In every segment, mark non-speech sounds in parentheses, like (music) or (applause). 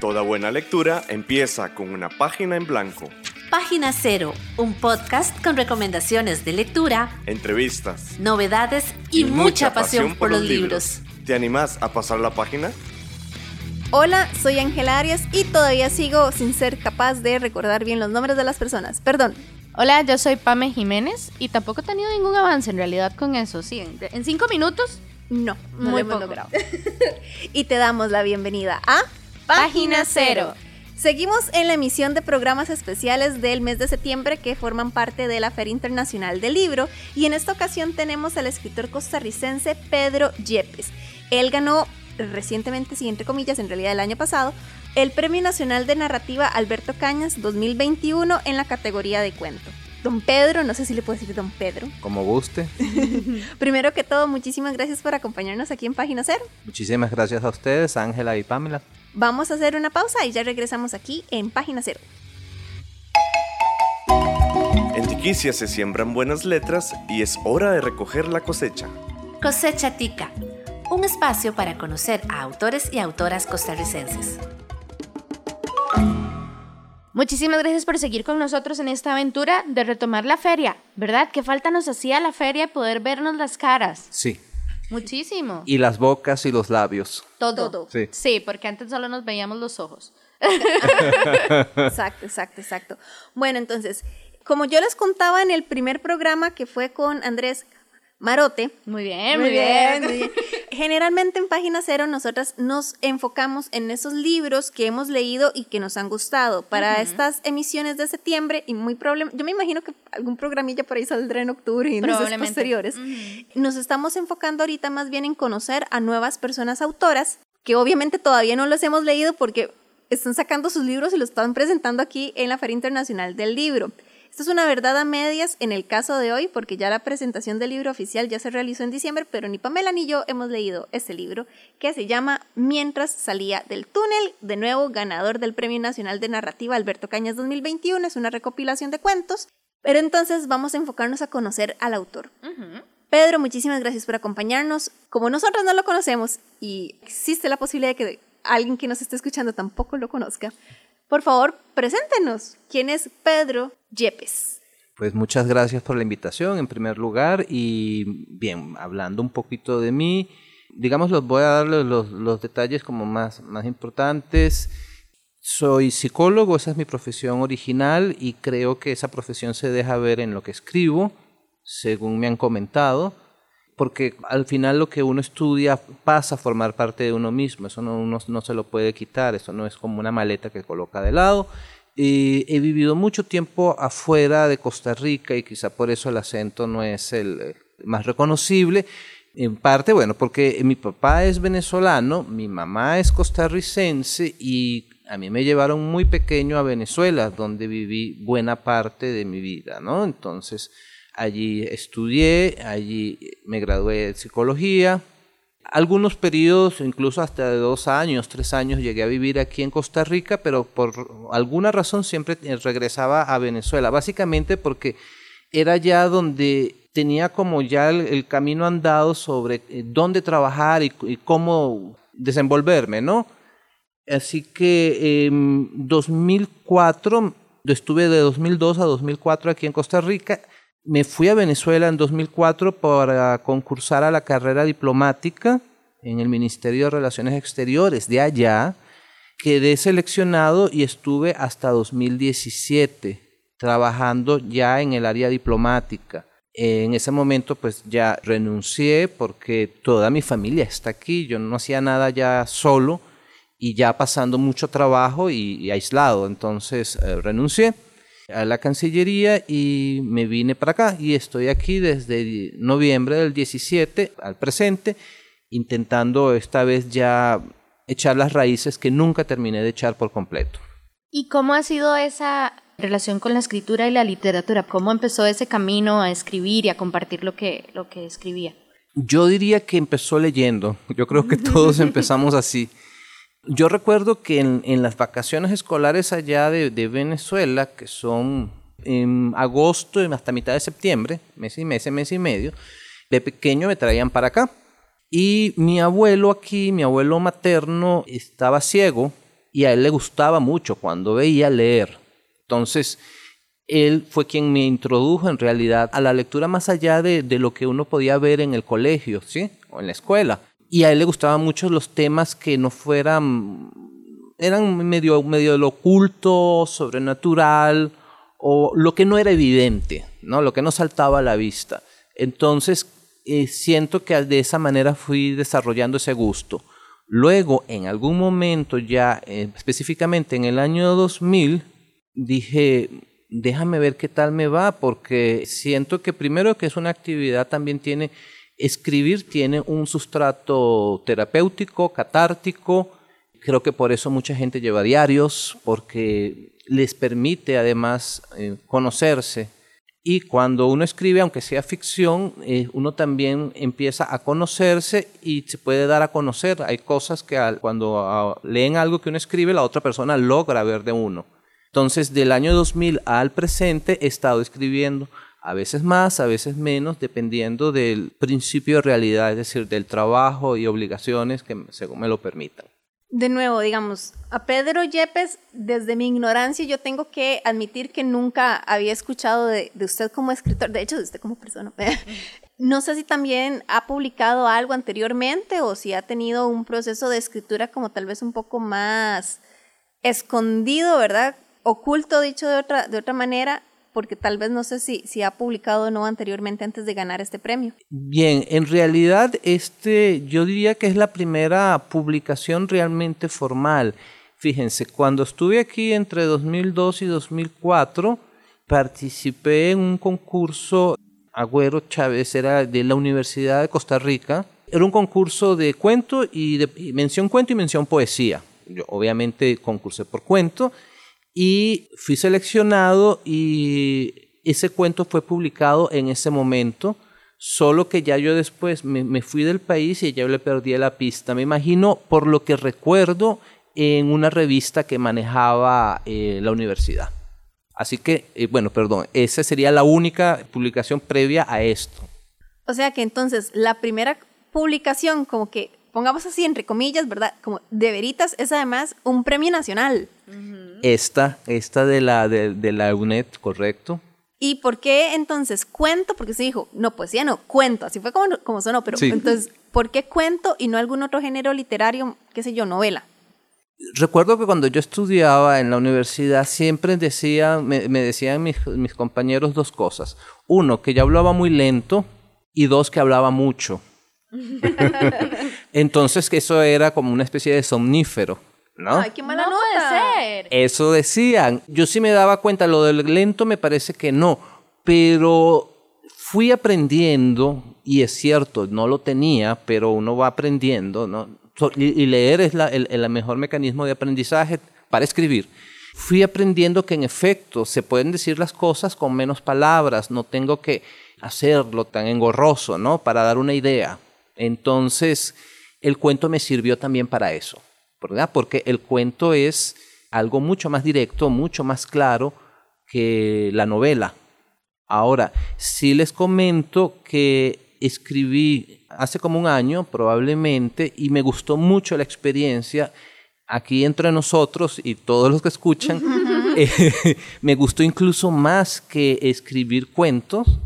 Toda buena lectura empieza con una página en blanco. Página Cero, un podcast con recomendaciones de lectura, entrevistas, novedades y, mucha, pasión, por los libros. ¿Te animás a pasar la página? Hola, soy Ángela Arias y todavía sigo sin ser capaz de recordar bien los nombres de las personas. Perdón. Hola, yo soy Pame Jiménez y tampoco he tenido ningún avance en realidad con eso. Sí, en, en cinco minutos no, no Muy lo hemos poco. logrado. (laughs) y te damos la bienvenida a Página Cero. Seguimos en la emisión de programas especiales del mes de septiembre que forman parte de la Feria Internacional del Libro y en esta ocasión tenemos al escritor costarricense Pedro Yepes. Él ganó recientemente, sí, entre comillas, en realidad el año pasado, el Premio Nacional de Narrativa Alberto Cañas 2021 en la categoría de cuento. Don Pedro, no sé si le puedo decir Don Pedro. Como guste. (laughs) Primero que todo, muchísimas gracias por acompañarnos aquí en Página Cero. Muchísimas gracias a ustedes, Ángela y Pamela. Vamos a hacer una pausa y ya regresamos aquí en Página Cero. En Tiquicia se siembran buenas letras y es hora de recoger la cosecha. Cosecha Tica, un espacio para conocer a autores y autoras costarricenses. Muchísimas gracias por seguir con nosotros en esta aventura de retomar la feria, ¿verdad? ¿Qué falta nos hacía la feria poder vernos las caras? Sí. Muchísimo. Y las bocas y los labios. todo. todo. Sí. Sí, porque antes solo nos veíamos los ojos. Exacto, exacto, exacto. Bueno, entonces, como yo les contaba en el primer programa que fue con Andrés Marote, Muy bien, muy, bien. (laughs) Generalmente en Página Cero nosotras nos enfocamos en esos libros que hemos leído y que nos han gustado. Para estas emisiones de septiembre, y muy probable, yo me imagino que algún programilla por ahí saldrá en octubre y en meses Probablemente. posteriores. Ujú. Nos estamos enfocando ahorita más bien en conocer a nuevas personas autoras, que obviamente todavía no los hemos leído porque están sacando sus libros y los están presentando aquí en la Feria Internacional del Libro. Esto es una verdad a medias en el caso de hoy, porque ya la presentación del libro oficial ya se realizó en diciembre, pero ni Pamela ni yo hemos leído este libro, que se llama Mientras salía del túnel, de nuevo ganador del Premio Nacional de Narrativa Alberto Cañas 2021, es una recopilación de cuentos, pero entonces vamos a enfocarnos a conocer al autor. Pedro, muchísimas gracias por acompañarnos. Como nosotros no lo conocemos y existe la posibilidad de que alguien que nos esté escuchando tampoco lo conozca, por favor, preséntenos. ¿Quién es Pedro Yepes? Pues muchas gracias por la invitación en primer lugar y bien, hablando un poquito de mí, digamos, los voy a darles los, los detalles como más, más importantes. Soy psicólogo, esa es mi profesión original y creo que esa profesión se deja ver en lo que escribo, según me han comentado, porque al final lo que uno estudia pasa a formar parte de uno mismo, eso no, uno no se lo puede quitar, eso no es como una maleta que coloca de lado. Eh, he vivido mucho tiempo afuera de Costa Rica y quizá por eso el acento no es el eh, más reconocible. En parte, bueno, porque mi papá es venezolano, mi mamá es costarricense y a mí me llevaron muy pequeño a Venezuela, donde viví buena parte de mi vida, ¿no? Entonces, allí estudié, allí me gradué de psicología. Algunos periodos, incluso hasta de dos años, tres años, llegué a vivir aquí en Costa Rica, pero por alguna razón siempre regresaba a Venezuela, básicamente porque era ya donde tenía como ya el, camino andado sobre eh, dónde trabajar y, y cómo desenvolverme, ¿no? Así que en 2004, estuve de 2002 a 2004 aquí en Costa Rica. Me fui a Venezuela en 2004 para concursar a la carrera diplomática en el Ministerio de Relaciones Exteriores. De allá quedé seleccionado y estuve hasta 2017 trabajando ya en el área diplomática. En ese momento pues ya renuncié porque toda mi familia está aquí, yo no hacía nada ya solo y ya pasando mucho trabajo y, aislado, entonces eh, renuncié a la Cancillería y me vine para acá y estoy aquí desde noviembre del 17 al presente, intentando esta vez ya echar las raíces que nunca terminé de echar por completo. ¿Y cómo ha sido esa relación con la escritura y la literatura? ¿Cómo empezó ese camino a escribir y a compartir lo que, lo que escribía? Yo diría que empezó leyendo, yo creo que todos (laughs) empezamos así. Yo recuerdo que en, las vacaciones escolares allá de, Venezuela, que son en agosto hasta mitad de septiembre, mes y mes, mes y medio, de pequeño me traían para acá. Y mi abuelo aquí, mi abuelo materno, estaba ciego y a él le gustaba mucho cuando veía leer. Entonces, él fue quien me introdujo en realidad a la lectura más allá de, de, lo que uno podía ver en el colegio, ¿sí? O en la escuela. Y a él le gustaban mucho los temas que no fueran, eran medio, medio de lo oculto, sobrenatural, o lo que no era evidente, ¿no? Lo que no saltaba a la vista. Entonces, eh, siento que de esa manera fui desarrollando ese gusto. Luego, en algún momento ya, eh, específicamente en el año 2000, dije, déjame ver qué tal me va, porque siento que primero que es una actividad también tiene, escribir tiene un sustrato terapéutico, catártico, creo que por eso mucha gente lleva diarios, porque les permite además eh, conocerse. Y cuando uno escribe, aunque sea ficción, eh, uno también empieza a conocerse y se puede dar a conocer. Hay cosas que cuando ah, leen algo que uno escribe, la otra persona logra ver de uno. Entonces, del año 2000 al presente he estado escribiendo, a veces más, a veces menos, dependiendo del principio de realidad, es decir, del trabajo y obligaciones que según me lo permitan. De nuevo, digamos, a Pedro Yepes, desde mi ignorancia, yo tengo que admitir que nunca había escuchado de, de usted como escritor, de hecho, de usted como persona. (laughs) No sé si también ha publicado algo anteriormente o si ha tenido un proceso de escritura como tal vez un poco más escondido, ¿verdad? oculto, dicho de otra, de otra manera, porque tal vez no sé si, si ha publicado o no anteriormente antes de ganar este premio. Bien, en realidad este, yo diría que es la primera publicación realmente formal. Fíjense, cuando estuve aquí entre 2002 y 2004, participé en un concurso, Agüero Chávez era de la Universidad de Costa Rica, era un concurso de cuento y de mención cuento y mención poesía. Obviamente concursé por cuento y fui seleccionado y ese cuento fue publicado en ese momento, solo que ya yo después me, fui del país y ya le perdí la pista. Me imagino por lo que recuerdo en una revista que manejaba eh, la universidad. Así que, eh, bueno, perdón, esa sería la única publicación previa a esto. O sea que entonces la primera publicación como que pongamos así entre comillas, ¿verdad? Como de veritas, es además un premio nacional. Esta, esta de la, de, la UNED, correcto. ¿Y por qué entonces cuento? Porque se dijo, no, poesía no, cuento, así fue como, como sonó, pero entonces, ¿por qué cuento y no algún otro género literario, qué sé yo, novela? Recuerdo que cuando yo estudiaba en la universidad siempre decía, me, me decían mis, mis compañeros dos cosas. Uno, que yo hablaba muy lento y dos, que hablaba mucho. (laughs) Entonces, que eso era como una especie de somnífero. ¿No? Ay, qué mala no Puede ser. Eso decían. Yo sí me daba cuenta, lo del lento me parece que no, pero fui aprendiendo, y es cierto, no lo tenía, pero uno va aprendiendo, ¿no? Y, leer es el, el mejor mecanismo de aprendizaje para escribir. Fui aprendiendo que en efecto se pueden decir las cosas con menos palabras, no tengo que hacerlo tan engorroso, ¿no? Para dar una idea. Entonces, el cuento me sirvió también para eso, ¿verdad? Porque el cuento es algo mucho más directo, mucho más claro que la novela. Ahora, sí les comento que escribí hace como un año probablemente y me gustó mucho la experiencia aquí entre nosotros y todos los que escuchan. (laughs) Eh, me gustó incluso más que escribir cuentos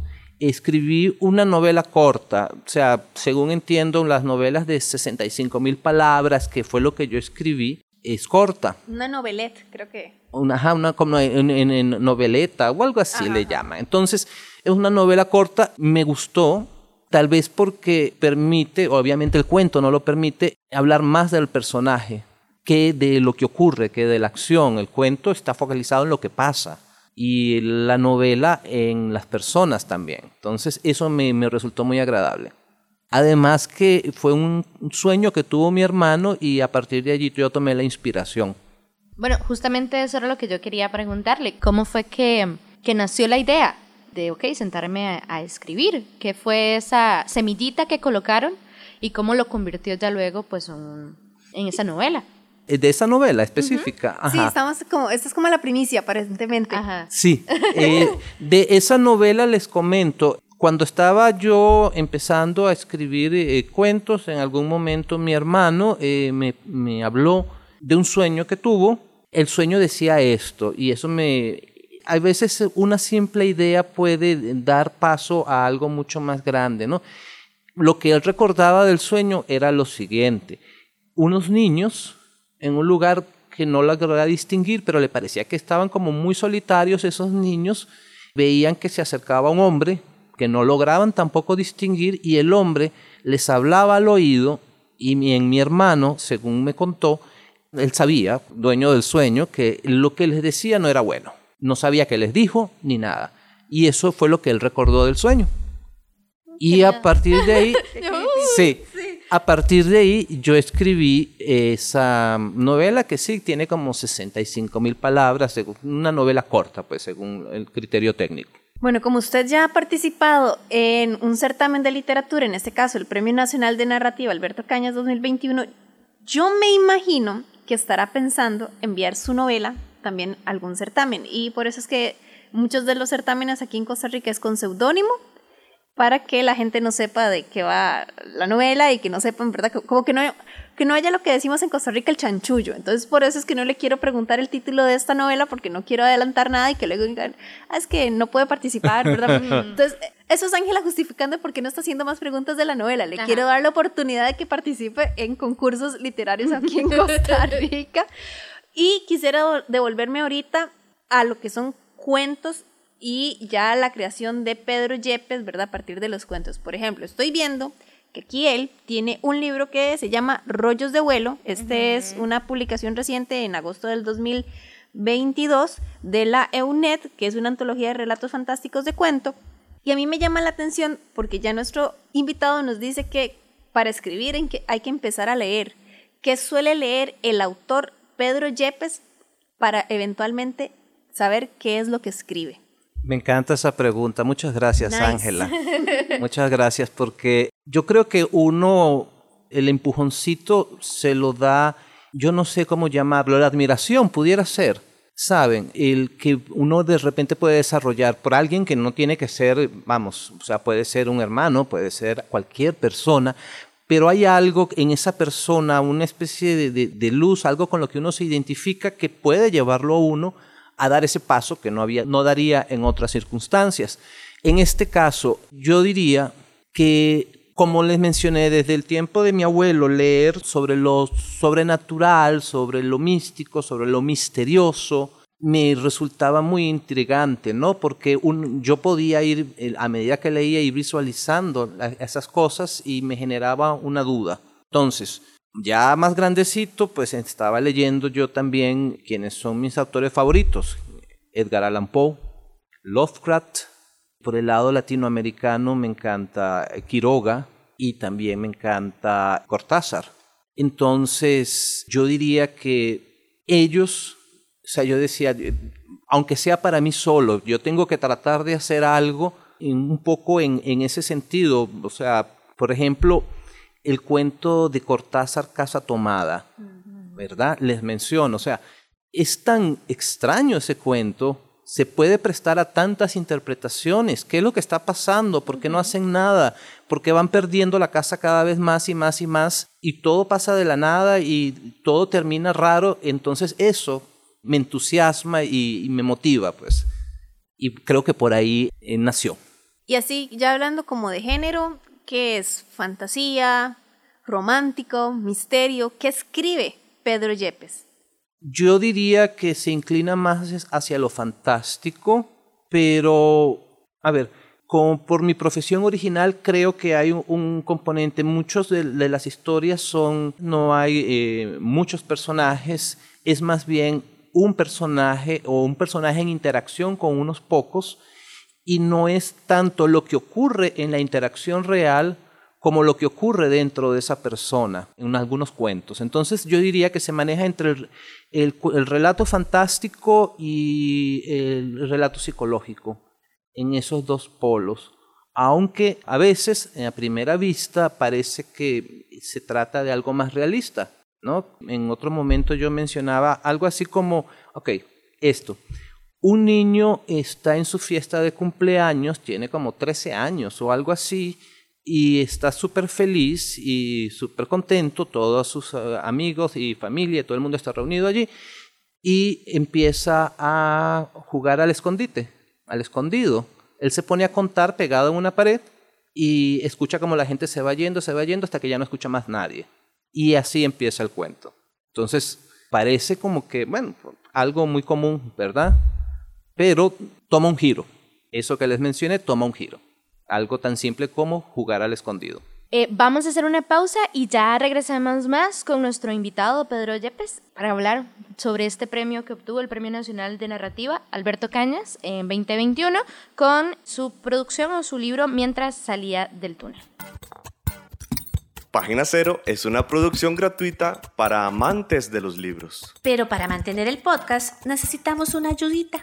escribí una novela corta, o sea, según entiendo, las novelas de 65 mil palabras, que fue lo que yo escribí, es corta. Una noveleta, creo que. Una, una como en, noveleta o algo así le llama. Entonces, es una novela corta, me gustó, tal vez porque permite, obviamente el cuento no lo permite, hablar más del personaje que de lo que ocurre, que de la acción. El cuento está focalizado en lo que pasa y la novela en las personas también. Entonces eso me, resultó muy agradable. Además que fue un sueño que tuvo mi hermano y a partir de allí yo tomé la inspiración. Bueno, justamente eso era lo que yo quería preguntarle. ¿Cómo fue que, que nació la idea de, ok, sentarme a, escribir? ¿Qué fue esa semillita que colocaron y cómo lo convirtió ya luego pues en esa novela? Eh, de esa novela específica. Sí, estamos como, esta es como la primicia, aparentemente. Sí, eh, (laughs) de esa novela les comento, cuando estaba yo empezando a escribir eh, cuentos, en algún momento mi hermano me, me, habló de un sueño que tuvo. El sueño decía esto y eso me... A veces una simple idea puede dar paso a algo mucho más grande, ¿no? Lo que él recordaba del sueño era lo siguiente. Unos niños en un lugar que no lograba distinguir, pero le parecía que estaban como muy solitarios esos niños, veían que se acercaba un hombre que no lograban tampoco distinguir y el hombre les hablaba al oído y mi, en mi hermano, según me contó, él sabía, dueño del sueño, que lo que les decía no era bueno. No sabía qué les dijo ni nada. Y eso fue lo que él recordó del sueño. Y a partir de ahí, (laughs) sí, a partir de ahí yo escribí esa novela que sí tiene como 65 mil palabras, una novela corta, pues según el criterio técnico. Bueno, como usted ya ha participado en un certamen de literatura, en este caso el Premio Nacional de Narrativa Alberto Cañas 2021, yo me imagino que estará pensando enviar su novela también a algún certamen. Y por eso es que muchos de los certámenes aquí en Costa Rica es con seudónimo para que la gente no sepa de qué va la novela y que no sepan, ¿verdad? Como que no, que no haya lo que decimos en Costa Rica el chanchullo. Entonces, por eso es que no le quiero preguntar el título de esta novela porque no quiero adelantar nada y que luego digan, ah, es que no puede participar, ¿verdad? (laughs) Entonces, eso es Ángela justificando porque no está haciendo más preguntas de la novela. Le quiero dar la oportunidad de que participe en concursos literarios aquí en Costa (laughs) Rica. Y quisiera devolverme ahorita a lo que son cuentos y ya la creación de Pedro Yepes, ¿verdad? A partir de los cuentos. Por ejemplo, estoy viendo que aquí él tiene un libro que se llama Rollos de vuelo. Este es una publicación reciente en agosto del 2022 de la EUNET, que es una antología de relatos fantásticos de cuento. Y a mí me llama la atención porque ya nuestro invitado nos dice que para escribir hay que empezar a leer. ¿Qué suele leer el autor Pedro Yepes para eventualmente saber qué es lo que escribe? Me encanta esa pregunta. Muchas gracias, Ángela. (laughs) Muchas gracias porque yo creo que uno, el empujoncito se lo da, yo no sé cómo llamarlo, la admiración pudiera ser. Saben, el que uno de repente puede desarrollar por alguien que no tiene que ser, vamos, o sea, puede ser un hermano, puede ser cualquier persona, pero hay algo en esa persona, una especie de, de luz, algo con lo que uno se identifica que puede llevarlo a uno a dar ese paso que no, había, no daría en otras circunstancias. En este caso, yo diría que, como les mencioné, desde el tiempo de mi abuelo, leer sobre lo sobrenatural, sobre lo místico, sobre lo misterioso, me resultaba muy intrigante, ¿no? Porque yo podía ir, eh, a medida que leía, ir visualizando esas cosas y me generaba una duda. Entonces, ya más grandecito, pues estaba leyendo yo también quienes son mis autores favoritos. Edgar Allan Poe, Lovecraft. Por el lado latinoamericano me encanta Quiroga y también me encanta Cortázar. Entonces, yo diría que ellos, o sea, yo decía, aunque sea para mí solo, yo tengo que tratar de hacer algo un poco en, en ese sentido. O sea, por ejemplo, el cuento de Cortázar Casa Tomada, ¿verdad? Les menciono, o sea, es tan extraño ese cuento, se puede prestar a tantas interpretaciones. ¿Qué es lo que está pasando? ¿Por qué no hacen nada? ¿Por qué van perdiendo la casa cada vez más y más y más? Y todo pasa de la nada y todo termina raro. Entonces eso me entusiasma y, me motiva, pues. Y creo que por ahí eh, nació. Y así, ya hablando como de género, ¿Qué es fantasía, romántico, misterio? ¿Qué escribe Pedro Yepes? Yo diría que se inclina más hacia lo fantástico, pero, a ver, como por mi profesión original creo que hay un, componente, muchos de, las historias son, no hay eh, muchos personajes, es más bien un personaje o un personaje en interacción con unos pocos y no es tanto lo que ocurre en la interacción real como lo que ocurre dentro de esa persona en algunos cuentos. Entonces yo diría que se maneja entre el, relato fantástico y el relato psicológico, en esos dos polos. Aunque a veces, a primera vista, parece que se trata de algo más realista. ¿no? En otro momento yo mencionaba algo así como, ok, esto, un niño está en su fiesta de cumpleaños, tiene como 13 años o algo así, y está súper feliz y súper contento, todos sus eh, amigos y familia, todo el mundo está reunido allí, y empieza a jugar al escondite, al escondido. Él se pone a contar pegado en una pared y escucha como la gente se va yendo, se va yendo hasta que ya no escucha más nadie. Y así empieza el cuento. Entonces, parece como que, bueno, algo muy común, ¿verdad? Pero toma un giro. Eso que les mencioné toma un giro. Algo tan simple como jugar al escondido. Eh, vamos a hacer una pausa y ya regresamos más con nuestro invitado Pedro Yepes para hablar sobre este premio que obtuvo el Premio Nacional de Narrativa Alberto Cañas en 2021 con su producción o su libro Mientras salía del túnel. Página Cero es una producción gratuita para amantes de los libros. Pero para mantener el podcast necesitamos una ayudita.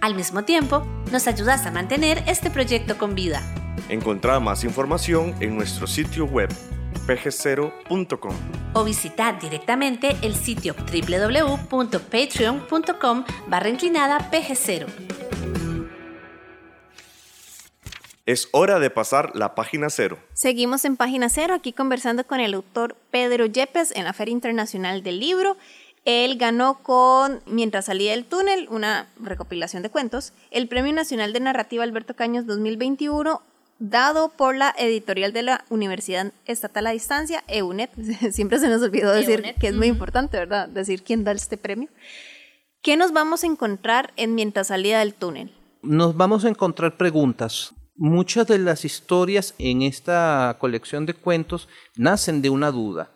Al mismo tiempo, nos ayudas a mantener este proyecto con vida. Encontrá más información en nuestro sitio web pg0.com o visitar directamente el sitio www.patreon.com barra inclinada pg0. Es hora de pasar la página cero. Seguimos en página cero, aquí conversando con el autor Pedro Yepes en la Feria Internacional del Libro. Él ganó con Mientras salía del túnel, una recopilación de cuentos, el Premio Nacional de Narrativa Alberto Caños 2021, dado por la editorial de la Universidad Estatal a Distancia, EUNET. (laughs) Siempre se nos olvidó decir EUNET, que es muy importante, ¿verdad? Decir quién da este premio. ¿Qué nos vamos a encontrar en Mientras salía del túnel? Nos vamos a encontrar preguntas. Muchas de las historias en esta colección de cuentos nacen de una duda.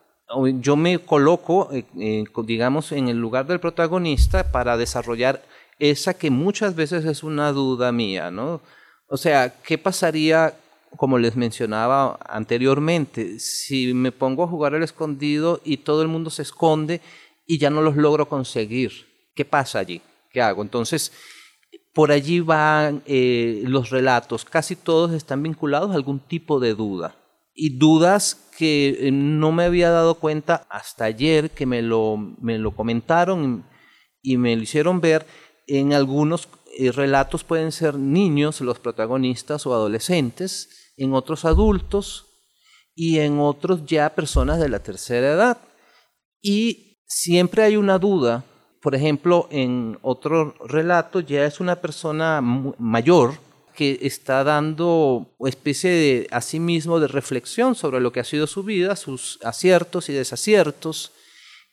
Yo me coloco, eh, eh, digamos, en el lugar del protagonista para desarrollar esa que muchas veces es una duda mía, ¿no? O sea, ¿qué pasaría, como les mencionaba anteriormente, si me pongo a jugar al escondido y todo el mundo se esconde y ya no los logro conseguir? ¿Qué pasa allí? ¿Qué hago? Entonces, por allí van eh, los relatos, casi todos están vinculados a algún tipo de duda. Y dudas que eh, no me había dado cuenta hasta ayer que me lo, me lo comentaron y me lo hicieron ver. En algunos eh, relatos pueden ser niños los protagonistas o adolescentes, en otros adultos y en otros ya personas de la tercera edad. Y siempre hay una duda por ejemplo, en otro relato ya es una persona mayor que está dando especie de a sí mismo de reflexión sobre lo que ha sido su vida, sus aciertos y desaciertos,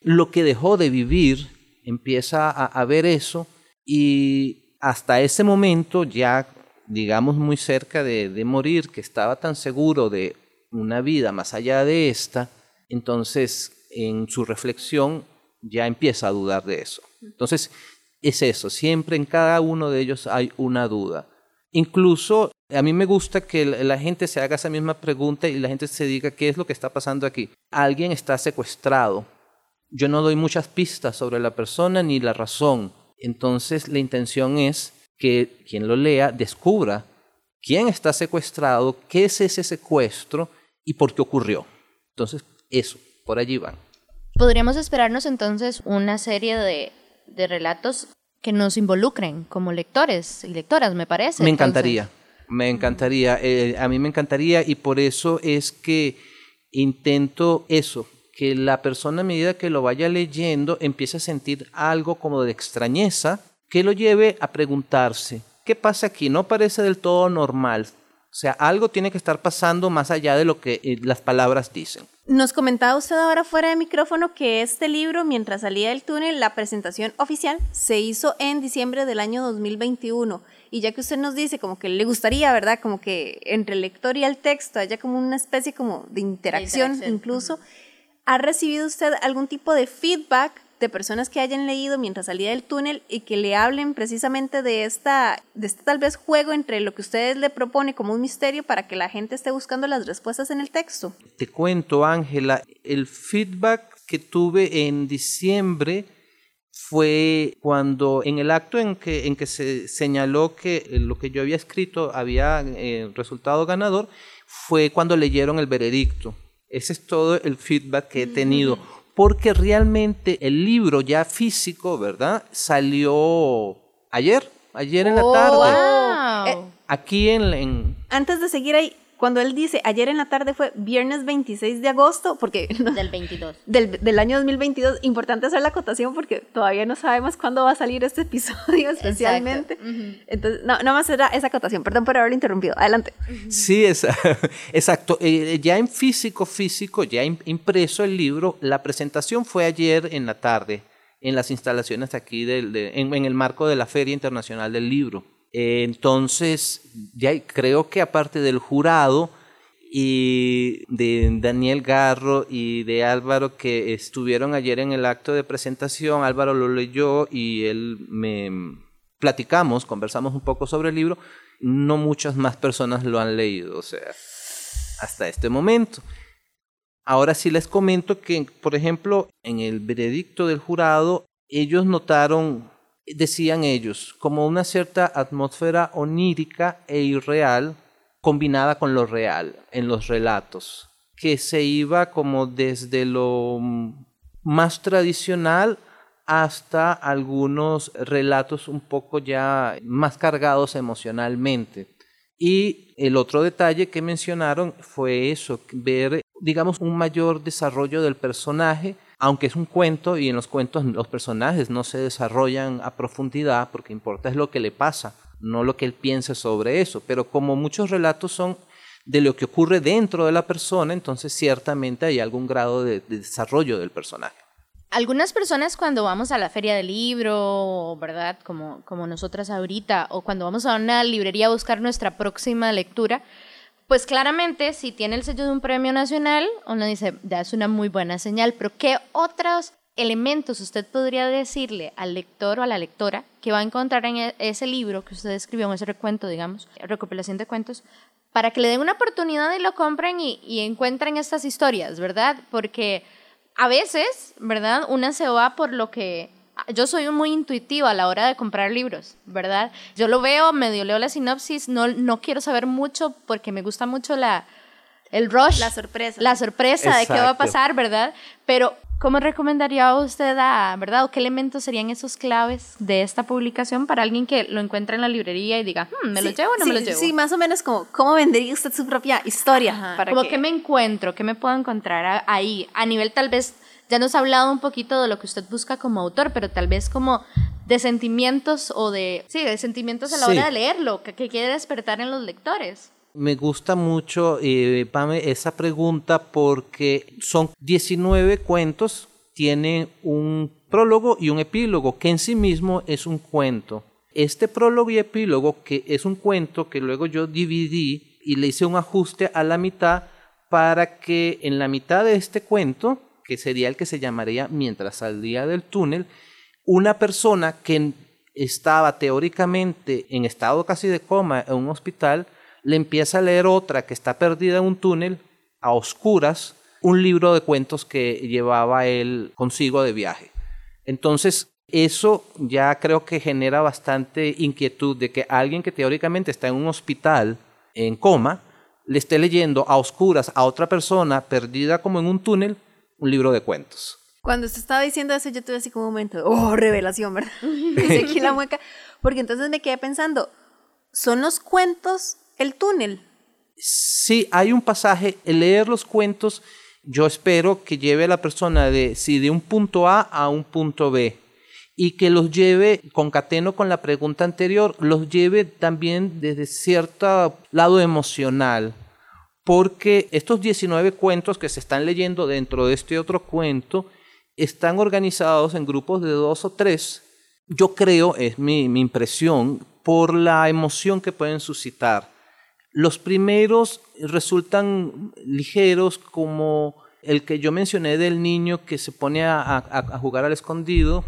lo que dejó de vivir, empieza a, ver eso y hasta ese momento ya digamos muy cerca de, de morir, que estaba tan seguro de una vida más allá de esta, entonces en su reflexión ya empieza a dudar de eso. Entonces, es eso, siempre en cada uno de ellos hay una duda. Incluso a mí me gusta que la gente se haga esa misma pregunta y la gente se diga qué es lo que está pasando aquí. Alguien está secuestrado. Yo no doy muchas pistas sobre la persona ni la razón. Entonces la intención es que quien lo lea descubra quién está secuestrado, qué es ese secuestro y por qué ocurrió. Entonces, eso, por allí van. Podríamos esperarnos entonces una serie de, de relatos que nos involucren como lectores y lectoras, me parece. Me Entonces, encantaría, me encantaría, eh, a mí me encantaría y por eso es que intento eso, que la persona a medida que lo vaya leyendo empiece a sentir algo como de extrañeza que lo lleve a preguntarse, ¿qué pasa aquí? No parece del todo normal. O sea, algo tiene que estar pasando más allá de lo que eh, las palabras dicen. Nos comentaba usted ahora fuera de micrófono que este libro, mientras salía del túnel, la presentación oficial se hizo en diciembre del año 2021. Y ya que usted nos dice como que le gustaría, ¿verdad? Como que entre el lector y el texto haya como una especie como de interacción, interacción, incluso. ¿Ha recibido usted algún tipo de feedback de personas que hayan leído mientras salía del túnel y que le hablen precisamente de esta, de este tal vez juego entre lo que ustedes le propone como un misterio para que la gente esté buscando las respuestas en el texto. Te cuento, Ángela, el feedback que tuve en diciembre fue cuando en el acto en que, en que se señaló que lo que yo había escrito había eh, resultado ganador, fue cuando leyeron el veredicto. Ese es todo el feedback que he tenido. Porque realmente el libro ya físico, ¿verdad? Salió ayer, ayer en la Oh, tarde. wow. Eh, Aquí en, en- Antes de seguir ahí, cuando él dice ayer en la tarde fue viernes 26 de agosto, porque (laughs) no, Del 22. del, del año 2022, importante hacer la acotación porque todavía no sabemos cuándo va a salir este episodio especialmente. Entonces, no, nada más era esa acotación, perdón por haberlo interrumpido. Adelante. Sí, es- (laughs) exacto. Eh, ya en físico, físico, ya im- impreso el libro, la presentación fue ayer en la tarde en las instalaciones aquí del, de- en, en el marco de la Feria Internacional del Libro. Eh, entonces, ya creo que aparte del jurado y de Daniel Garro y de Álvaro que estuvieron ayer en el acto de presentación, Álvaro lo leyó y él me platicamos, conversamos un poco sobre el libro, no muchas más personas lo han leído, o sea, hasta este momento. Ahora sí les comento que, por ejemplo, en el veredicto del jurado, ellos notaron, decían ellos, como una cierta atmósfera onírica e irreal combinada con lo real en los relatos, que se iba como desde lo más tradicional hasta algunos relatos un poco ya más cargados emocionalmente. Y el otro detalle que mencionaron fue eso, ver, digamos, un mayor desarrollo del personaje, aunque es un cuento y en los cuentos los personajes no se desarrollan a profundidad porque importa es lo que le pasa, no lo que él piense sobre eso, pero como muchos relatos son de lo que ocurre dentro de la persona, entonces ciertamente hay algún grado de, de desarrollo del personaje. Algunas personas cuando vamos a la feria del libro, ¿verdad? Como, como nosotras ahorita, o cuando vamos a una librería a buscar nuestra próxima lectura, pues claramente si tiene el sello de un premio nacional, uno dice, ya es una muy buena señal, pero ¿qué otros elementos usted podría decirle al lector o a la lectora que va a encontrar en e- ese libro que usted escribió, en ese recuento, digamos, recopilación de cuentos, para que le den una oportunidad y lo compren y, y encuentren estas historias, ¿verdad? Porque a veces, ¿verdad? Una se va por lo que... Yo soy muy intuitiva a la hora de comprar libros, ¿verdad? Yo lo veo, medio leo la sinopsis, no, no quiero saber mucho porque me gusta mucho la, el rush. La sorpresa. La sorpresa de qué va a Exacto. pasar, ¿verdad? Pero, ¿cómo recomendaría usted a, ¿verdad? ¿O qué elementos serían esos claves de esta publicación para alguien que lo encuentre en la librería y diga, "Hmm, ¿me lo Sí, llevo o no sí, me lo llevo? Sí, más o menos como, ¿cómo vendería usted su propia historia? Ajá, Para como que- que me encuentro, qué me puedo encontrar a- ahí, a nivel tal vez, ya nos ha hablado un poquito de lo que usted busca como autor, pero tal vez como de sentimientos o de, sí, de sentimientos a la Sí. hora de leerlo, que, que quiere despertar en los lectores. Me gusta mucho, eh, Pame, esa pregunta porque son 19 cuentos, tiene un prólogo y un epílogo, que en sí mismo es un cuento. Este prólogo y epílogo, que es un cuento que luego yo dividí y le hice un ajuste a la mitad para que en la mitad de este cuento, que sería el que se llamaría Mientras salía del túnel, una persona que estaba teóricamente en estado casi de coma en un hospital, le empieza a leer otra que está perdida en un túnel a oscuras, un libro de cuentos que llevaba él consigo de viaje. Entonces, eso ya creo que genera bastante inquietud de que alguien que teóricamente está en un hospital en coma, le esté leyendo a oscuras a otra persona perdida como en un túnel un libro de cuentos. Cuando usted estaba diciendo eso, yo tuve así como un momento, oh, revelación, ¿verdad? (laughs) Hice aquí la mueca, porque entonces me quedé pensando, ¿son los cuentos el túnel? Sí, hay un pasaje, el leer los cuentos, yo espero que lleve a la persona de, sí, de un punto A a un punto B y que los lleve, concateno con la pregunta anterior, los lleve también desde cierto lado emocional, porque estos 19 cuentos que se están leyendo dentro de este otro cuento están organizados en grupos de dos o tres, yo creo, es mi, impresión, por la emoción que pueden suscitar. Los primeros resultan ligeros como El que yo mencioné del niño que se pone a- a jugar al escondido,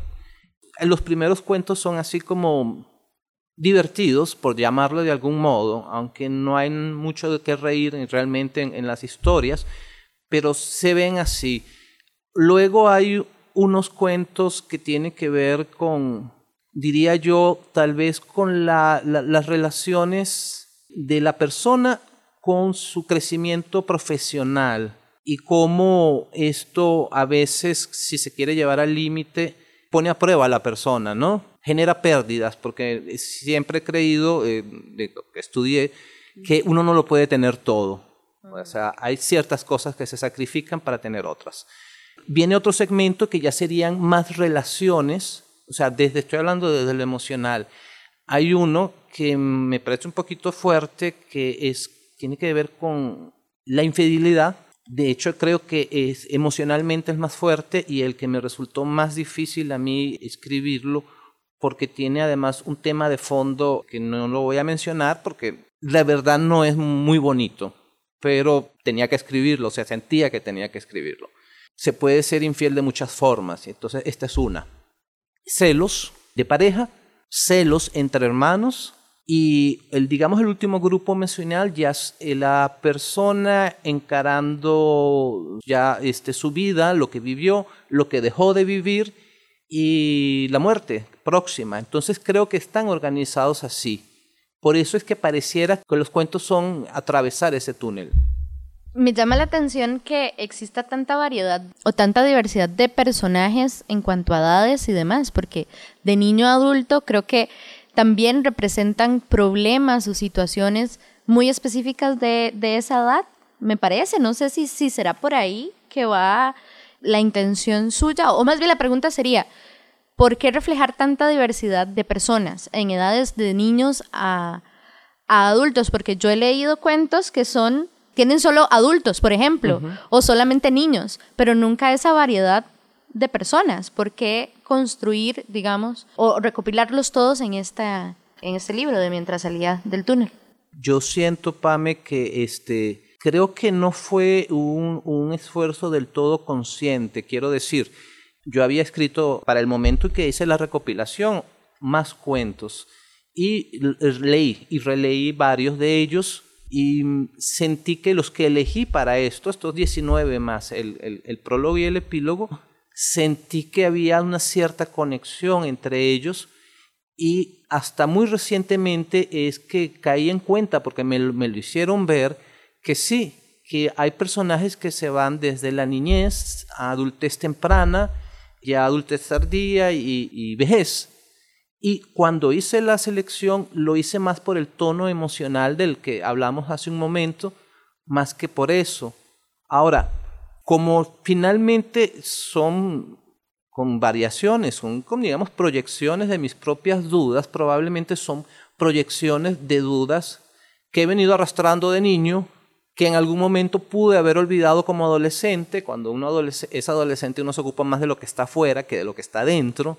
los primeros cuentos son así como divertidos, por llamarlo de algún modo, aunque no hay mucho de qué reír en- realmente en, las historias, pero se ven así. Luego hay unos cuentos que tienen que ver con, diría yo, tal vez con la- la- las relaciones de la persona con su crecimiento profesional y cómo esto a veces, si se quiere llevar al límite, pone a prueba a la persona, ¿no? Genera pérdidas, porque siempre he creído, eh, de lo que estudié, que uno no lo puede tener todo. O sea, hay ciertas cosas que se sacrifican para tener otras. Viene otro segmento que ya serían más relaciones, o sea, desde, estoy hablando desde lo emocional. Hay uno que me parece un poquito fuerte, que es, tiene que ver con la infidelidad. De hecho, creo que es, emocionalmente es más fuerte y el que me resultó más difícil a mí escribirlo, porque tiene además un tema de fondo que no lo voy a mencionar, porque la verdad no es muy bonito, pero tenía que escribirlo, o sea, sentía que tenía que escribirlo. Se puede ser infiel de muchas formas, entonces esta es una. Celos de pareja, celos entre hermanos y el digamos el último grupo mencional ya es eh, la persona encarando ya este su vida, lo que vivió, lo que dejó de vivir y la muerte próxima. Entonces creo que están organizados así. Por eso es que pareciera que los cuentos son atravesar ese túnel. Me llama la atención que exista tanta variedad o tanta diversidad de personajes en cuanto a edades y demás, porque de niño a adulto creo que también representan problemas o situaciones muy específicas de, de esa edad, me parece. No sé si, si será por ahí que va la intención suya, o más bien la pregunta sería, ¿por qué reflejar tanta diversidad de personas en edades de niños a, a adultos? Porque yo he leído cuentos que son tienen solo adultos, por ejemplo, o solamente niños, pero nunca esa variedad de personas. ¿Por qué construir, digamos, o recopilarlos todos en, esta, en este libro de Mientras salía del túnel? Yo siento, Pame, que este, creo que no fue un, un esfuerzo del todo consciente. Quiero decir, yo había escrito para el momento en que hice la recopilación más cuentos y leí y releí varios de ellos y sentí que los que elegí para esto, estos 19 más el, el, el, prólogo y el epílogo, sentí que había una cierta conexión entre ellos y hasta muy recientemente es que caí en cuenta, porque me, me lo hicieron ver, que sí, que hay personajes que se van desde la niñez a adultez temprana, ya adultez tardía y, vejez. Y cuando hice la selección lo hice más por el tono emocional del que hablamos hace un momento, más que por eso. Ahora, como finalmente son con variaciones, son con, digamos, proyecciones de mis propias dudas, probablemente son proyecciones de dudas que he venido arrastrando de niño, que en algún momento pude haber olvidado como adolescente, cuando uno es adolescente uno se ocupa más de lo que está afuera que de lo que está dentro.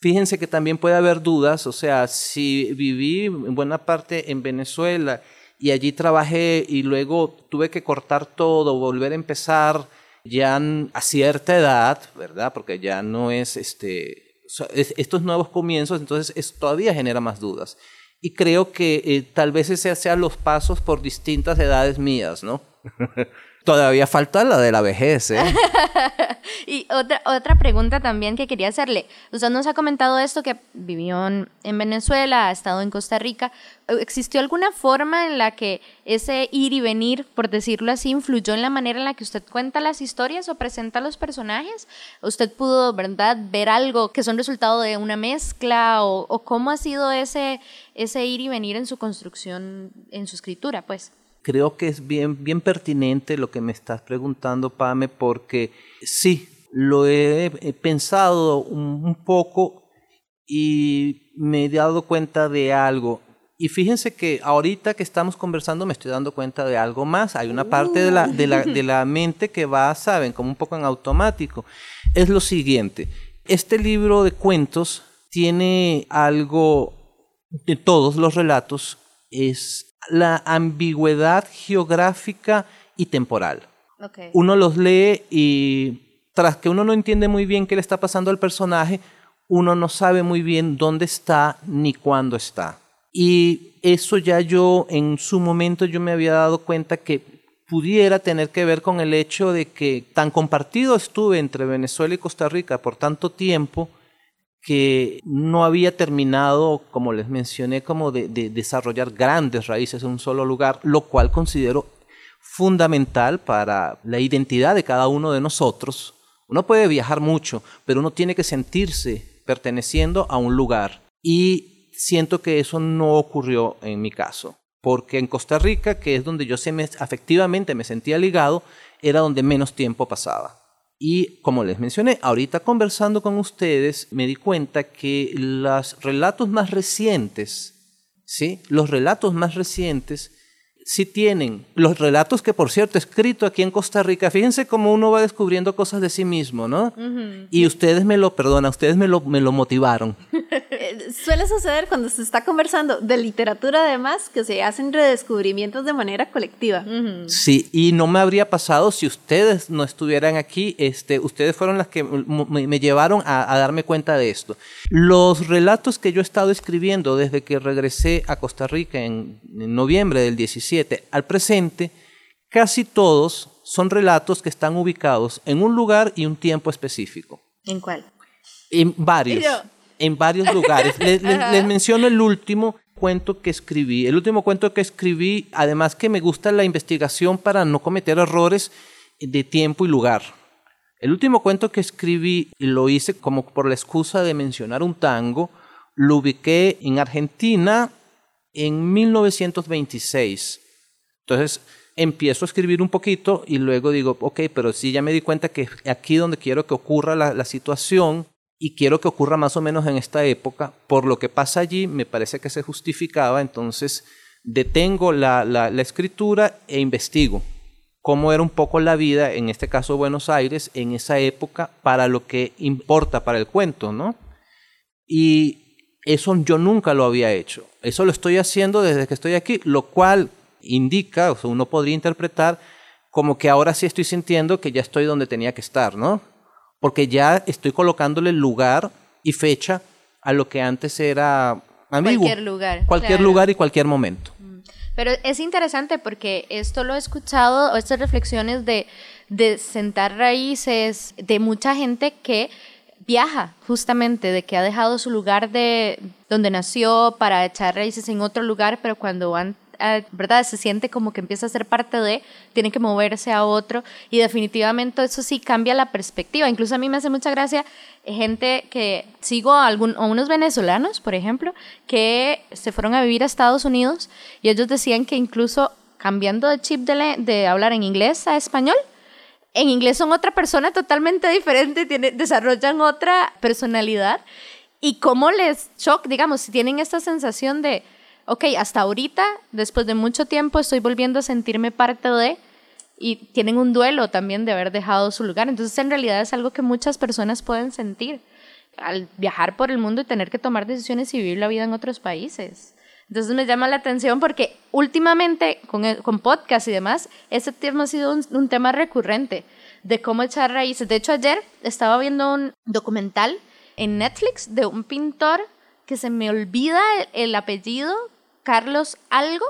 Fíjense que también puede haber dudas, o sea, si viví en buena parte en Venezuela y allí trabajé y luego tuve que cortar todo, volver a empezar ya a cierta edad, ¿verdad? Porque ya no es este estos nuevos comienzos, entonces es, todavía genera más dudas. Y creo que eh, tal vez ese sean los pasos por distintas edades mías, ¿no? (laughs) Todavía falta la de la vejez, ¿eh? (laughs) y otra, otra pregunta también que quería hacerle. Usted nos ha comentado esto que vivió en, en, Venezuela, ha estado en Costa Rica. ¿Existió alguna forma en la que ese ir y venir, por decirlo así, influyó en la manera en la que usted cuenta las historias o presenta los personajes? ¿Usted pudo, verdad, ver algo que son resultado de una mezcla o, o cómo ha sido ese, ese ir y venir en su construcción, en su escritura, pues? Creo que es bien, bien pertinente lo que me estás preguntando, Pame, porque sí, lo he, he pensado un, un, poco y me he dado cuenta de algo. Y fíjense que ahorita que estamos conversando me estoy dando cuenta de algo más. Hay una parte de la, de la, de la mente que va, saben, como un poco en automático. Es lo siguiente, este libro de cuentos tiene algo de todos los relatos, es la ambigüedad geográfica y temporal. Uno los lee y tras que uno no entiende muy bien qué le está pasando al personaje, uno no sabe muy bien dónde está ni cuándo está. Y eso ya yo en su momento yo me había dado cuenta que pudiera tener que ver con el hecho de que tan compartido estuve entre Venezuela y Costa Rica por tanto tiempo que no había terminado, como les mencioné, como de, de desarrollar grandes raíces en un solo lugar, lo cual considero fundamental para la identidad de cada uno de nosotros. Uno puede viajar mucho, pero uno tiene que sentirse perteneciendo a un lugar. Y siento que eso no ocurrió en mi caso, porque en Costa Rica, que es donde yo se me, afectivamente me sentía ligado, era donde menos tiempo pasaba. Y como les mencioné, ahorita conversando con ustedes, me di cuenta que los relatos más recientes, ¿sí? Los relatos más recientes sí tienen los relatos que, por cierto, he escrito aquí en Costa Rica. Fíjense cómo uno va descubriendo cosas de sí mismo, ¿no? Y ustedes me lo, perdona, ustedes me lo, me lo motivaron. (laughs) Suele suceder cuando se está conversando de literatura además que se hacen redescubrimientos de manera colectiva. Sí, y no me habría pasado si ustedes no estuvieran aquí. Este, ustedes fueron las que me, me llevaron a, a darme cuenta de esto. Los relatos que yo he estado escribiendo desde que regresé a Costa Rica en, en noviembre del 17 al presente, casi todos son relatos que están ubicados en un lugar y un tiempo específico. ¿En cuál? En varios. Yo. En varios lugares. (laughs) les, les- les menciono el último cuento que escribí. El último cuento que escribí, además que me gusta la investigación para no cometer errores de tiempo y lugar. El último cuento que escribí lo hice como por la excusa de mencionar un tango. Lo ubiqué en Argentina en 1926. Entonces empiezo a escribir un poquito y luego digo, ok, pero sí ya me di cuenta que aquí donde quiero que ocurra la, la situación y quiero que ocurra más o menos en esta época, por lo que pasa allí me parece que se justificaba, entonces detengo la, la, escritura e investigo cómo era un poco la vida, en este caso Buenos Aires, en esa época para lo que importa para el cuento, ¿no? Y eso yo nunca lo había hecho. Eso lo estoy haciendo desde que estoy aquí, lo cual indica, o sea, uno podría interpretar como que ahora sí estoy sintiendo que ya estoy donde tenía que estar, ¿no? Porque ya estoy colocándole lugar y fecha a lo que antes era amigo. Cualquier lugar, Cualquier claro. lugar y cualquier momento. Pero es interesante porque esto lo he escuchado, o estas reflexiones de, de sentar raíces de mucha gente que viaja justamente, de que ha dejado su lugar de donde nació para echar raíces en otro lugar, pero cuando van, ¿verdad? Se siente como que empieza a ser parte de, tiene que moverse a otro y definitivamente eso sí cambia la perspectiva. Incluso a mí me hace mucha gracia gente que sigo a, algún, venezolanos, por ejemplo, que se fueron a vivir a Estados Unidos y ellos decían que incluso cambiando de chip de hablar en inglés a español, en inglés son otra persona totalmente diferente, tiene, desarrollan otra personalidad y cómo les shock, digamos, si tienen esta sensación de, ok, hasta ahorita, después de mucho tiempo, estoy volviendo a sentirme parte de, y tienen un duelo también de haber dejado su lugar. Entonces, en realidad es algo que muchas personas pueden sentir al viajar por el mundo y tener que tomar decisiones y vivir la vida en otros países. Entonces me llama la atención porque últimamente con, el- con podcast y demás, ese tema ha sido un, tema recurrente de cómo echar raíces. De hecho, ayer estaba viendo un documental en Netflix de un pintor que se me olvida el apellido, Carlos Algo,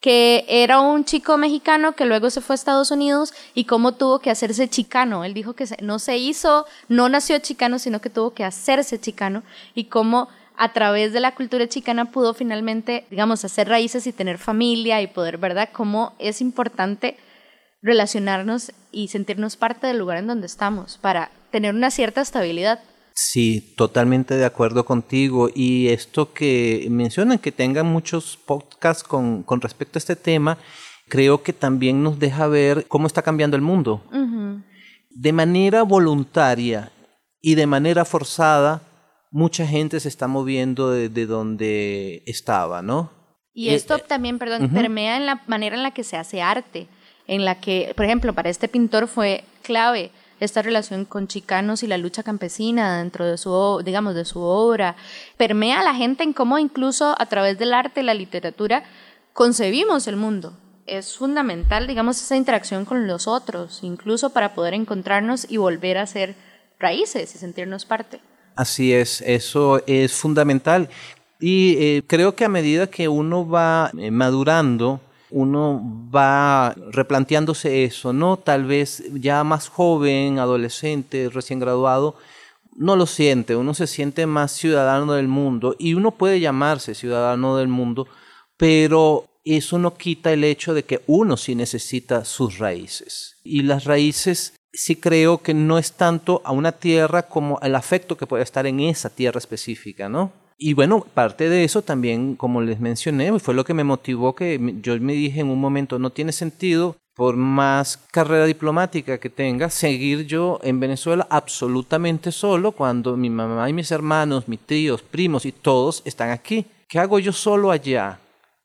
que era un chico mexicano que luego se fue a Estados Unidos y cómo tuvo que hacerse chicano. Él dijo que no se hizo, no nació chicano, sino que tuvo que hacerse chicano y cómo a través de la cultura chicana pudo finalmente, digamos, hacer raíces y tener familia y poder, ¿verdad? Cómo es importante relacionarnos y sentirnos parte del lugar en donde estamos para tener una cierta estabilidad. Sí, totalmente de acuerdo contigo. Y esto que mencionan, que tengan muchos podcasts con, con respecto a este tema, creo que también nos deja ver cómo está cambiando el mundo. De manera voluntaria y de manera forzada, mucha gente se está moviendo de, de donde estaba, ¿no? Y Eh, esto eh, también, perdón, permea en la manera en la que se hace arte, en la que, por ejemplo, para este pintor fue clave esta relación con chicanos y la lucha campesina dentro de su, digamos, de su obra. Permea a la gente en cómo incluso a través del arte la literatura concebimos el mundo. es fundamental, digamos, esa interacción con los otros, incluso para poder encontrarnos y volver a ser raíces y sentirnos parte. Así es, eso es fundamental. Y eh, creo que a medida que uno va eh, madurando, uno va replanteándose eso, ¿no? Tal vez ya más joven, adolescente, recién graduado, no lo siente, uno se siente más ciudadano del mundo y uno puede llamarse ciudadano del mundo, pero eso no quita el hecho de que uno sí necesita sus raíces. Y las raíces sí creo que no es tanto a una tierra como el afecto que puede estar en esa tierra específica, ¿no? Y bueno, parte de eso también, como les mencioné, fue lo que me motivó que yo me dije en un momento, no tiene sentido, por más carrera diplomática que tenga, seguir yo en Venezuela absolutamente solo cuando mi mamá y mis hermanos, mis tíos, primos y todos están aquí. ¿Qué hago yo solo allá?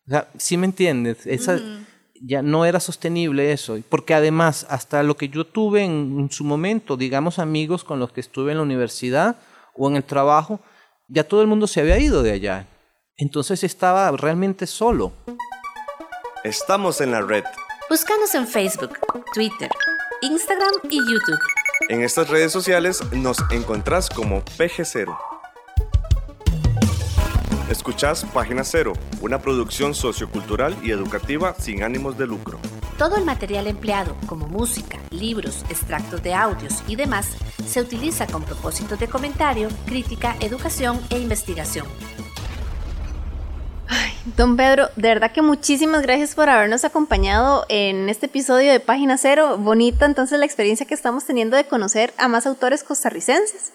O sea, ¿sí me entiendes? Esa, Ya no era sostenible eso, porque además hasta lo que yo tuve en, en su momento, digamos amigos con los que estuve en la universidad o en el trabajo, ya todo el mundo se había ido de allá. Entonces estaba realmente solo. Estamos en la red. Búscanos en Facebook, Twitter, Instagram y YouTube. En estas redes sociales nos encontrás como PG0. Escuchás Página Cero, una producción sociocultural y educativa sin ánimos de lucro. Todo el material empleado, como música, libros, extractos de audios y demás, se utiliza con propósitos de comentario, crítica, educación e investigación. Don Pedro, de verdad que muchísimas gracias por habernos acompañado en este episodio de Página Cero. Bonita entonces la experiencia que estamos teniendo de conocer a más autores costarricenses.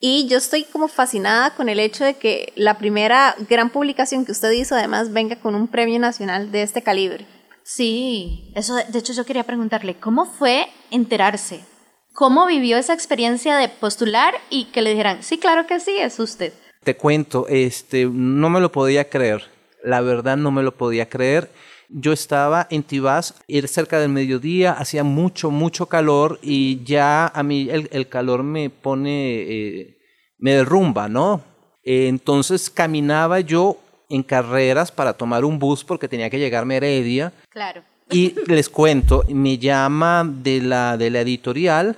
Y yo estoy como fascinada con el hecho de que la primera gran publicación que usted hizo además venga con un premio nacional de este calibre. Sí, eso de hecho yo quería preguntarle, ¿cómo fue enterarse? ¿Cómo vivió esa experiencia de postular y que le dijeran, sí, claro que sí, es usted? Te cuento, este, no me lo podía creer. La verdad no me lo podía creer. Yo estaba en Tibás, era cerca del mediodía, hacía mucho, mucho calor y ya a mí el, calor me pone, eh, me derrumba, ¿no? entonces caminaba yo en carreras para tomar un bus porque tenía que llegarme a Heredia. Claro. Y les cuento, me llama de la, de la editorial,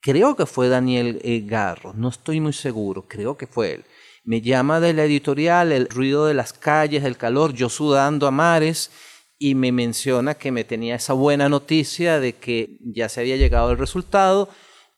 creo que fue Daniel eh, Garro, no estoy muy seguro, creo que fue él. Me llama de la editorial, el ruido de las calles, el calor, yo sudando a mares, y me menciona que me tenía esa buena noticia de que ya se había llegado el resultado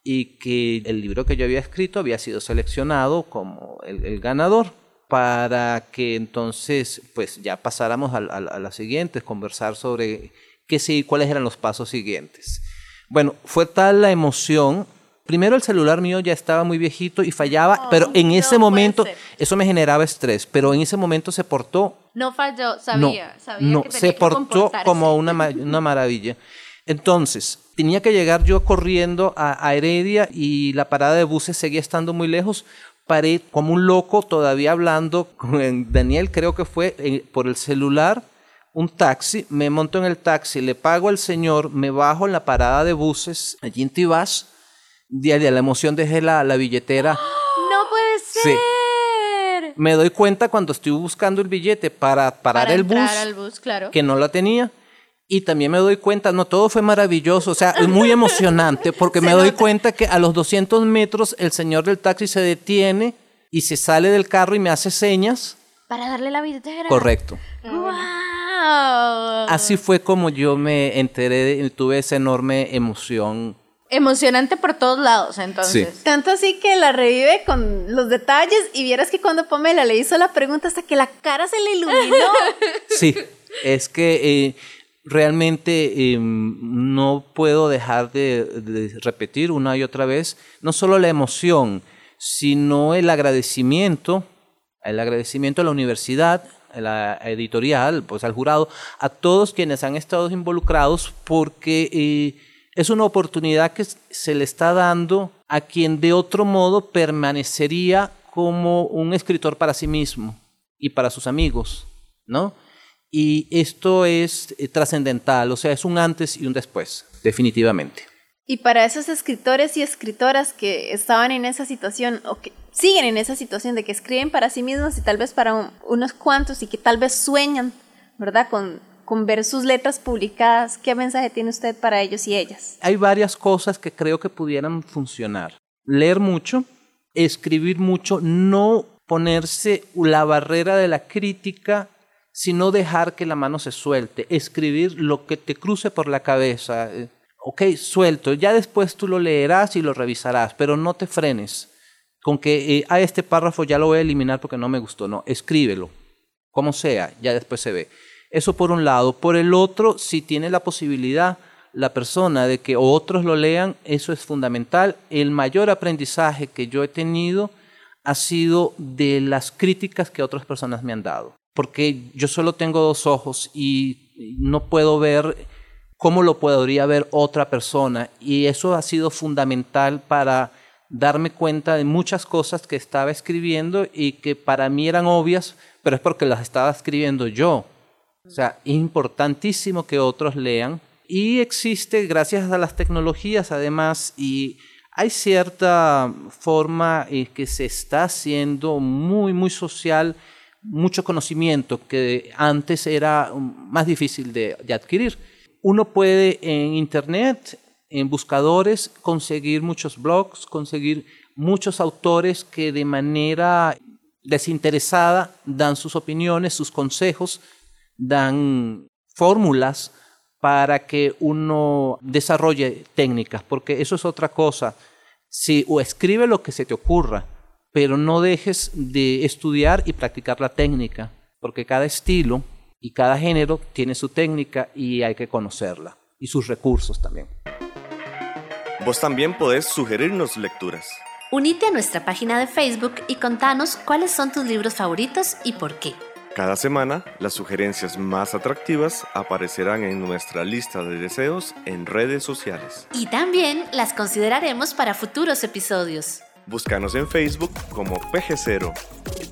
y que el libro que yo había escrito había sido seleccionado como el, el ganador para que entonces pues ya pasáramos a, a, a las siguientes, conversar sobre qué sí, cuáles eran los pasos siguientes. Bueno, fue tal la emoción. Primero el celular mío ya estaba muy viejito y fallaba, Oh, pero en no ese momento ser. eso me generaba estrés, pero en ese momento se portó No falló, no, sabía, sabía no, que tenía se que portó como una, una maravilla. Entonces, tenía que llegar yo corriendo a, a Heredia y la parada de buses seguía estando muy lejos. Paré como un loco todavía hablando con Daniel, creo que fue eh, por el celular, un taxi, me monto en el taxi, le pago al señor, me bajo en la parada de buses allí en Tibás, de, de la emoción dejé la, la billetera. No puede Sí. ser. Me doy cuenta cuando estoy buscando el billete para parar Para el bus al bus, claro. que no la tenía. Y también me doy cuenta, no, todo fue maravilloso, o sea, es muy emocionante, (laughs) porque me doy cuenta que a los 200 metros el señor del taxi se detiene y se sale del carro y me hace señas. Para darle la billetera. Correcto. ¡Wow! Así fue como yo me enteré, tuve esa enorme emoción. Emocionante por todos lados, entonces. Tanto así que la revive con los detalles y vieras que cuando Pamela le hizo la pregunta hasta que la cara se le iluminó. Sí, es que eh, realmente eh, no puedo dejar de, de repetir una y otra vez, no solo la emoción, sino el agradecimiento, el agradecimiento a la universidad, a la editorial, pues al jurado, a todos quienes han estado involucrados, porque eh, es una oportunidad que se le está dando a quien de otro modo permanecería como un escritor para sí mismo y para sus amigos, ¿no? Y esto es eh, trascendental, o sea, es un antes y un después, definitivamente. Y para esos escritores y escritoras que estaban en esa situación o que siguen en esa situación de que escriben para sí mismos y tal vez para un- unos cuantos y que tal vez sueñan, ¿verdad? Con, con ver sus letras publicadas, ¿qué mensaje tiene usted para ellos y ellas? Hay varias cosas que creo que pudieran funcionar. Leer mucho, escribir mucho, no ponerse la barrera de la crítica, sino dejar que la mano se suelte, escribir lo que te cruce por la cabeza. Eh, ok, suelto, ya después tú lo leerás y lo revisarás, pero no te frenes con que eh, a ah, este párrafo ya lo voy a eliminar porque no me gustó, no, escríbelo, como sea, ya después se ve. Eso por un lado. Por el otro, si tiene la posibilidad la persona de que otros lo lean, eso es fundamental. El mayor aprendizaje que yo he tenido ha sido de las críticas que otras personas me han dado, porque yo solo tengo dos ojos y no puedo ver cómo lo podría ver otra persona y eso ha sido fundamental para darme cuenta de muchas cosas que estaba escribiendo y que para mí eran obvias, pero es porque las estaba escribiendo yo. O sea, importantísimo que otros lean. Y existe, gracias a las tecnologías además, y hay cierta forma que se está haciendo muy, muy social, mucho conocimiento que antes era más difícil de, adquirir. Uno puede en Internet, en buscadores, conseguir muchos blogs, conseguir muchos autores que de manera desinteresada dan sus opiniones, sus consejos, dan fórmulas para que uno desarrolle técnicas, porque eso es otra cosa. Si o escribe lo que se te ocurra, pero no dejes de estudiar y practicar la técnica, porque cada estilo y cada género tiene su técnica y hay que conocerla, y sus recursos también. Vos también podés sugerirnos lecturas. Unite a nuestra página de Facebook y contanos cuáles son tus libros favoritos y por qué. Cada semana, las sugerencias más atractivas aparecerán en nuestra lista de deseos en redes sociales. Y también las consideraremos para futuros episodios. Búscanos en Facebook como PG0.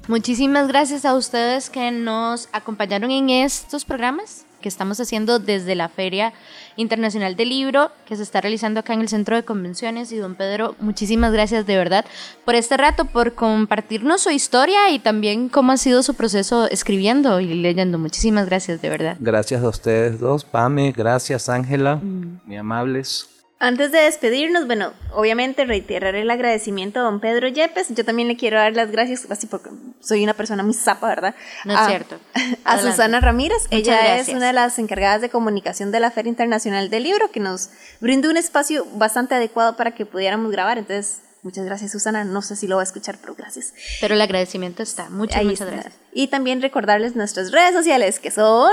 Muchísimas gracias a ustedes que nos acompañaron en estos programas que estamos haciendo desde la Feria Internacional del Libro, que se está realizando acá en el Centro de Convenciones. Y don Pedro, muchísimas gracias de verdad por este rato, por compartirnos su historia y también cómo ha sido su proceso escribiendo y leyendo. Muchísimas gracias de verdad. Gracias a ustedes dos, Pame, gracias Ángela, mm. muy amables. Antes de despedirnos, bueno, obviamente reiterar el agradecimiento a don Pedro Yepes. Yo también le quiero dar las gracias, así porque soy una persona muy zapa, ¿verdad? No es cierto. A Susana Ramírez. Ella es una de las encargadas de comunicación de la Feria Internacional del Libro, que nos brindó un espacio bastante adecuado para que pudiéramos grabar. Entonces, muchas gracias, Susana. No sé si lo va a escuchar, pero gracias. Pero el agradecimiento está. Muchas, muchas gracias. Y también recordarles nuestras redes sociales, que son...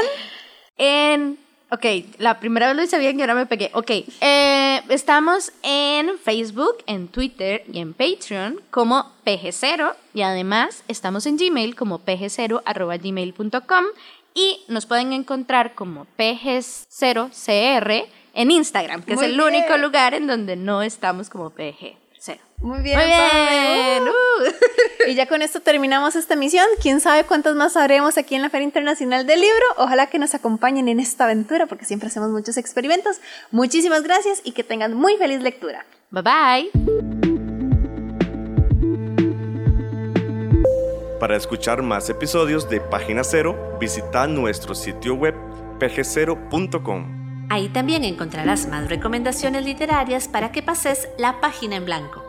En Ok, la primera vez lo hice bien y ahora me pegué. Ok, eh, estamos en Facebook, en Twitter y en Patreon como PG0 y además estamos en Gmail como pg0.gmail.com y nos pueden encontrar como PG0CR en Instagram, que es el único lugar en donde no estamos como PG. Muy bien. Muy bien. Uh. (laughs) Y ya con esto terminamos esta emisión. Quién sabe cuántas más sabremos aquí en la Feria Internacional del Libro. Ojalá que nos acompañen en esta aventura porque siempre hacemos muchos experimentos. Muchísimas gracias y que tengan muy feliz lectura. Bye bye. Para escuchar más episodios de Página Cero, visita nuestro sitio web pg0.com. Ahí también encontrarás más recomendaciones literarias para que pases la página en blanco.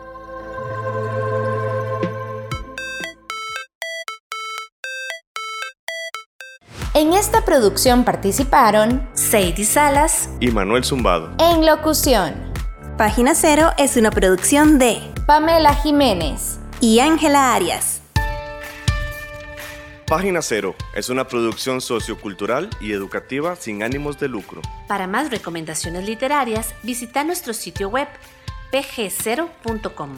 En esta producción participaron Sadie Salas y Manuel Zumbado. En locución. Página Cero es una producción de Pamela Jiménez y Ángela Arias. Página Cero es una producción sociocultural y educativa sin ánimos de lucro. Para más recomendaciones literarias, visita nuestro sitio web pg0.com.